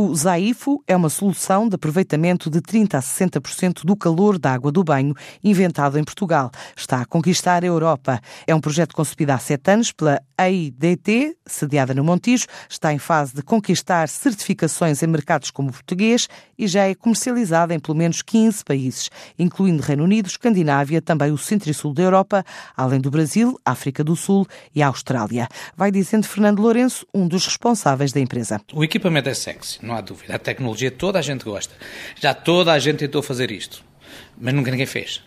O Zaifo é uma solução de aproveitamento de 30 a 60% do calor da água do banho, inventado em Portugal. Está a conquistar a Europa. É um projeto concebido há sete anos pela AIDT, sediada no Montijo, está em fase de conquistar certificações em mercados como o português e já é comercializada em pelo menos 15 países, incluindo Reino Unido, Escandinávia, também o centro e sul da Europa, além do Brasil, África do Sul e Austrália. Vai dizendo Fernando Lourenço, um dos responsáveis da empresa. O equipamento é sexy não há dúvida. A tecnologia toda a gente gosta. Já toda a gente tentou fazer isto, mas nunca ninguém fez.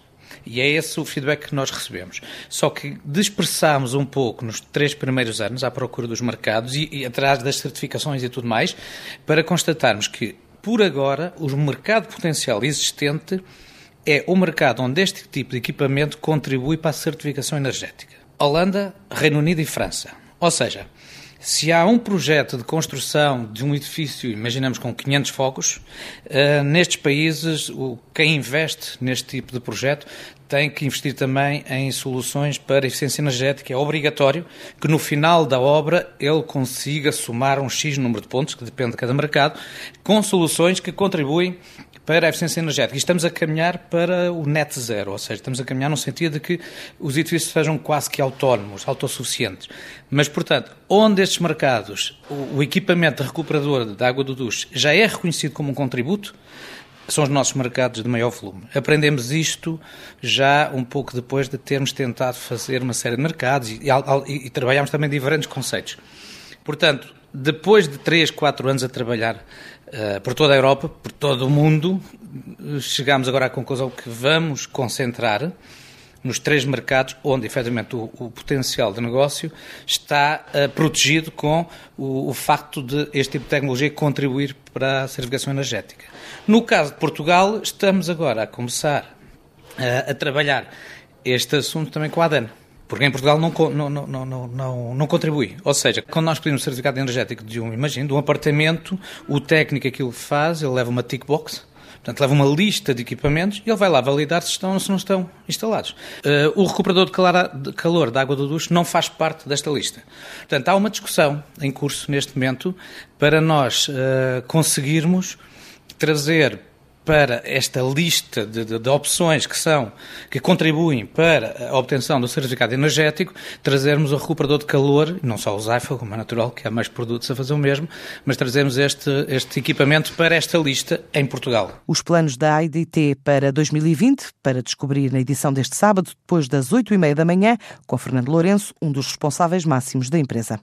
E é esse o feedback que nós recebemos. Só que dispersámos um pouco nos três primeiros anos à procura dos mercados e, e atrás das certificações e tudo mais, para constatarmos que, por agora, o mercado potencial existente é o mercado onde este tipo de equipamento contribui para a certificação energética. Holanda, Reino Unido e França. Ou seja, se há um projeto de construção de um edifício, imaginamos com 500 focos, uh, nestes países, quem investe neste tipo de projeto tem que investir também em soluções para eficiência energética. É obrigatório que no final da obra ele consiga somar um X número de pontos, que depende de cada mercado, com soluções que contribuem para a eficiência energética. E estamos a caminhar para o net zero, ou seja, estamos a caminhar no sentido de que os edifícios sejam quase que autónomos, autossuficientes. Mas, portanto, onde estes mercados, o, equipamento recuperador da água do duche já é reconhecido como um contributo, são os nossos mercados de maior volume. Aprendemos isto já um pouco depois de termos tentado fazer uma série de mercados e, e, e trabalhamos também diferentes conceitos. Portanto, depois de 3, 4 anos a trabalhar uh, por toda a Europa, por todo o mundo, chegámos agora à conclusão que vamos concentrar nos três mercados onde, efetivamente, o, o potencial de negócio está uh, protegido com o, o, facto de este tipo de tecnologia contribuir para a certificação energética. No caso de Portugal, estamos agora a começar uh, a trabalhar este assunto também com a ADAN. Porque em Portugal não, não, não, não, não, não contribui. Ou seja, quando nós pedimos certificado energético de um, imagino, de um apartamento, o técnico aquilo faz, ele leva uma tick box, Portanto, leva uma lista de equipamentos e ele vai lá validar se estão ou se não estão instalados. Uh, o recuperador de calor, de calor da água do duche não faz parte desta lista. Portanto, há uma discussão em curso neste momento para nós uh, conseguirmos trazer para esta lista de, de, de, opções que são que contribuem para a obtenção do certificado energético, trazermos o recuperador de calor, não só o Zaifa, como é natural que há mais produtos a fazer o mesmo, mas trazemos este, este equipamento para esta lista em Portugal. Os planos da AIDT para 2020, para descobrir na edição deste sábado, depois das 8 e meia da manhã, com Fernando Lourenço, um dos responsáveis máximos da empresa.